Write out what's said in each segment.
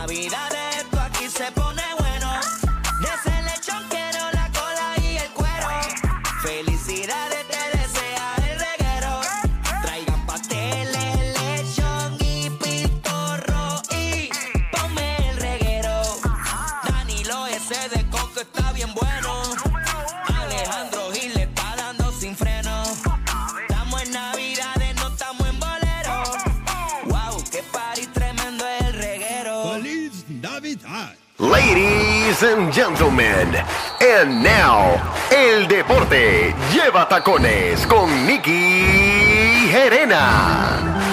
navidades Ladies and gentlemen, and now, el deporte lleva tacones con Nicky Gerena.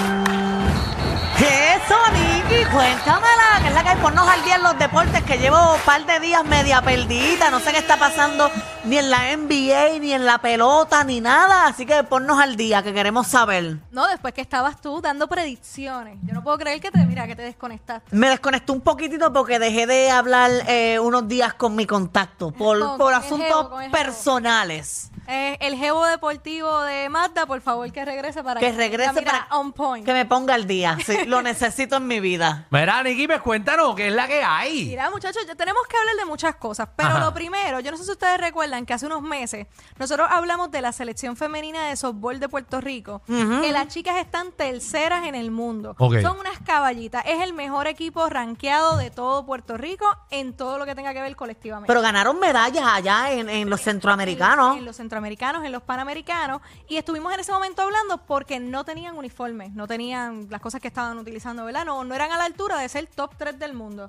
Nicky, cuéntamela, que es la que hay ponnos al día en los deportes, que llevo un par de días media perdida, no sé qué está pasando ni en la NBA, ni en la pelota, ni nada, así que ponnos al día, que queremos saber. No, después que estabas tú dando predicciones. Yo no puedo creer que te, mira, que te desconectaste. Me desconecté un poquitito porque dejé de hablar eh, unos días con mi contacto, por, Con- por con asuntos personales. Eh, el jevo deportivo de Mazda, por favor, que regrese para Que regrese mira, para on point. que me ponga al día, sí, lo necesito en mi vida. Mira, Nicky, pues cuéntanos qué es la que hay. Mira, muchachos, ya tenemos que hablar de muchas cosas, pero Ajá. lo primero, yo no sé si ustedes recuerdan que hace unos meses nosotros hablamos de la selección femenina de softball de Puerto Rico, que las chicas están terceras en el mundo. Son unas caballitas, es el mejor equipo rankeado de todo Puerto Rico en todo lo que tenga que ver colectivamente. Pero ganaron medallas allá en, en los centroamericanos. En los centroamericanos, en los panamericanos. Y estuvimos en ese momento hablando porque no tenían uniformes, no tenían las cosas que estaban utilizando, ¿verdad? No, no eran a la altura de ser top 3 del mundo.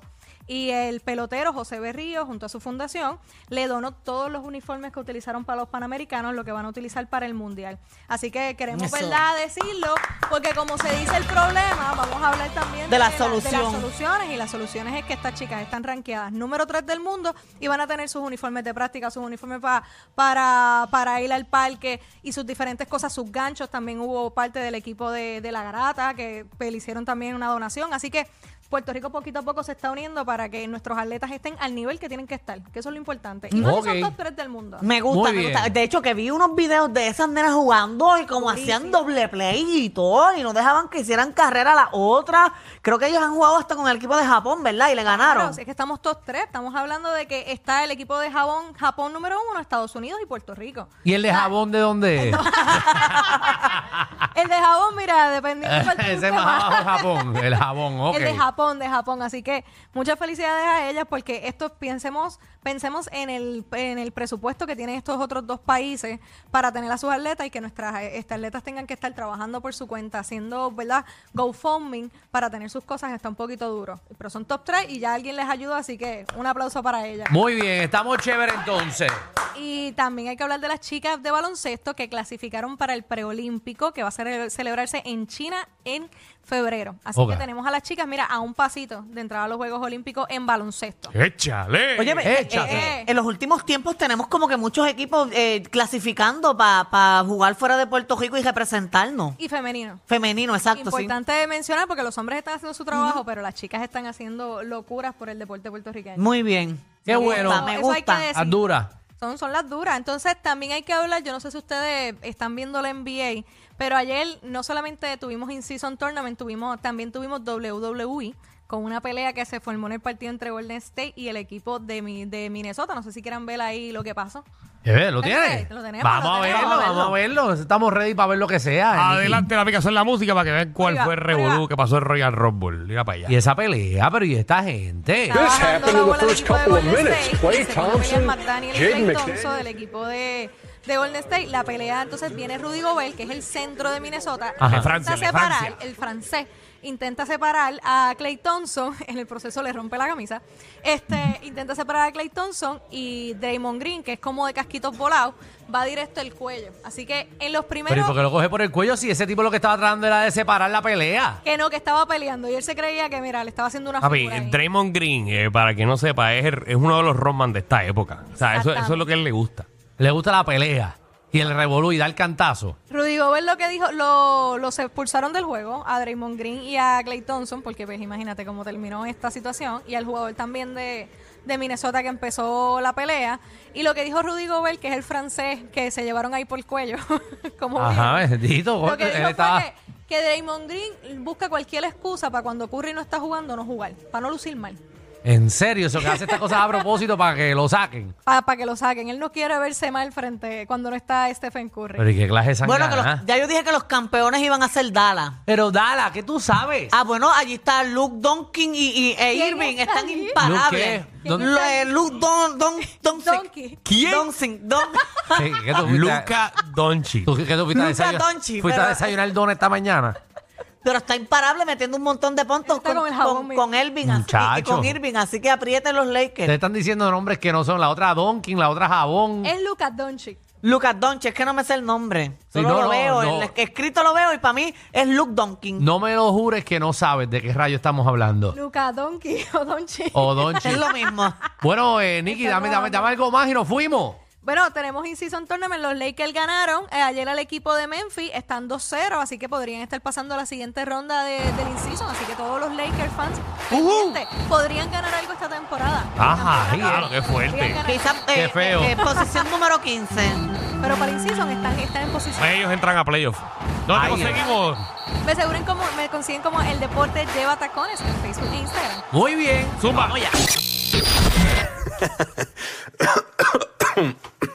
Y el pelotero José Berrío, junto a su fundación, le donó todos los uniformes que utilizaron para los panamericanos, lo que van a utilizar para el mundial. Así que queremos, Eso. ¿verdad?, decirlo, porque como se dice el problema, vamos a hablar también De la de solución. las soluciones. Y las soluciones es que estas chicas están rankeadas número 3 del mundo y van a tener sus uniformes de práctica, sus uniformes pa- para, para ir al parque y sus diferentes cosas, sus ganchos. También hubo parte del equipo de, de la garata que le hicieron también una donación. Así que Puerto Rico poquito a poco se está uniendo para que nuestros atletas estén al nivel que tienen que estar, que eso es lo importante. Y no Ok. son top 3 del mundo. Me gusta, Muy me bien. gusta. De hecho, que vi unos videos de esas nenas jugando y como hacían doble play y todo, y no dejaban que hicieran carrera a la otra. Creo que ellos han jugado hasta con el equipo de Japón, ¿verdad? Y le ganaron. Claro, si es que estamos top 3, estamos hablando de que está el equipo de Japón, Japón número uno, Estados Unidos y Puerto Rico. ¿Y el de jabón de dónde es? El de jabón, mira, dependiendo del Ese es más abajo de Japón. El jabón, ok. El de Japón, de Japón. Así que muchas felicidades a ellas porque esto pensemos, pensemos en el, en el presupuesto que tienen estos otros dos países para tener a sus atletas y que nuestras eh, estas atletas tengan que estar trabajando por su cuenta, haciendo, ¿verdad? GoFundMe para tener sus cosas está un poquito duro. Pero son top 3 y ya alguien les ayuda, así que un aplauso para ellas. Muy bien, estamos chéveres entonces. Y también hay que hablar de las chicas de baloncesto que clasificaron para el preolímpico que va a ser- celebrarse en China en febrero. Así que tenemos a las chicas, mira, a un pasito de entrar a los Juegos Olímpicos en baloncesto. Échale. Oye, eh, échale. eh, en los últimos tiempos tenemos como que muchos equipos eh, clasificando para jugar fuera de Puerto Rico y representarnos. Y femenino. Femenino, exacto, sí. Importante mencionar porque los hombres están haciendo su trabajo, pero las chicas están haciendo locuras por el deporte puergueño. Muy bien. Qué Me bueno. gusta, me Eso hay que gusta. decir. Las duras. Son, son las duras. Entonces también hay que hablar, yo no sé si ustedes están viendo la NBA, pero ayer no solamente tuvimos In-Season Tournament, tuvimos, también tuvimos WWE con una pelea que se formó en el partido entre Golden State y el equipo de, mi- de Minnesota. No sé si quieran ver ahí lo que pasó. Eh, ¿Lo Lo tienes? tenemos, lo tenemos, Vamos lo a tenemos. verlo, vamos a verlo. Estamos ready para ver lo que sea. Adelante la aplicación La Música para que vean cuál Oiga, fue el revolú que pasó en Royal Rumble. Diga para allá. Y esa pelea, pero ¿y esta gente? This happened in the first couple of minutes. State, Klay y se come Thompson, McDaniel del equipo de, de Golden State. La pelea, entonces viene Rudy Gobert, que es el centro de Minnesota. Ajá. De Francia, intenta de separar, Francia. el francés, intenta separar a Clay Thompson, en el proceso le rompe la camisa, este intenta separar a Clay Thompson y Draymond Green, que es como de casquitos volados, va directo al cuello. Así que en los Pero ¿y primeros... por qué lo coge por el cuello si ese tipo lo que estaba tratando era de separar la pelea? Que no, que estaba peleando y él se creía que, mira, le estaba haciendo una Papi. Draymond Green, eh, para que no sepa, es, es uno de los Rodman de esta época. O sea, eso, eso es lo que a él le gusta. Le gusta la pelea y el revolú y da el cantazo. Rudy Gobert lo que dijo, lo, los expulsaron del juego a Draymond Green y a Clay Thompson, porque pues imagínate cómo terminó esta situación, y al jugador también de, de Minnesota que empezó la pelea. Y lo que dijo Rudy Gobert, que es el francés que se llevaron ahí por el cuello, como Ajá, bien, bendito. lo que Él dijo estaba- que Draymond Green busca cualquier excusa para cuando Curry no está jugando no jugar, para no lucir mal. En serio, eso que hace estas cosas a propósito para que lo saquen. Para que lo saquen. Él no quiere verse mal frente cuando no está Stephen Curry. Pero ¿y qué clase de Bueno, que los- sangana? ya yo dije que los campeones iban a ser Dallas. Pero Dala, ¿qué tú sabes? Ah, bueno, allí está Luke Donkin y, y- e ¿Quién Irving, está están allí? imparables. ¿Luke qué? ¿Dónde- Lo- eh, Luke Don, Don, Doncic. Donkey. ¿Quién? Doncic, Don. Sí, ¿qué tú fuiste a- Luca Doncic. ¿Tú, qué tú fuiste a Luka desayunar? Doncic, ¿Fuiste a pero- desayunar don esta mañana? Pero está imparable metiendo un montón de puntos Está con, como el jabón con, Irving así, y Muchacho. con Irving, así que aprieten los Te Lakers. están diciendo nombres que no son. La otra Donkin, la otra Jabón. Es Lucas Doncic. Lucas Doncic, es que no me sé el nombre. Sí, Solo no, lo no, veo, no. el escrito lo veo y para mí es Luke Donkin. No me lo jures que no sabes de qué rayo estamos hablando. Lucas Donkey o Doncic. O Donchi. Es lo mismo. Bueno, eh, Nicky, dame, dame, dame algo más y nos fuimos. Bueno, tenemos In-Season Tournament. Los Lakers ganaron eh, ayer al equipo de Memphis. Están 2-0, así que podrían estar pasando a la siguiente ronda de, del In-Season. Así que todos los Lakers fans pendientes, podrían ganar algo esta temporada. Ajá, claro, qué fuerte. Podrían ganar. Quizá, Qué eh, feo. eh, eh, posición número 15. Pero para In-Season están, están en posición. Pues ellos entran a playoff. ¿Dónde Ay, conseguimos? Me, aseguren como, me consiguen como El Deporte Lleva Tacones en Facebook e Instagram. Muy bien. Zumba.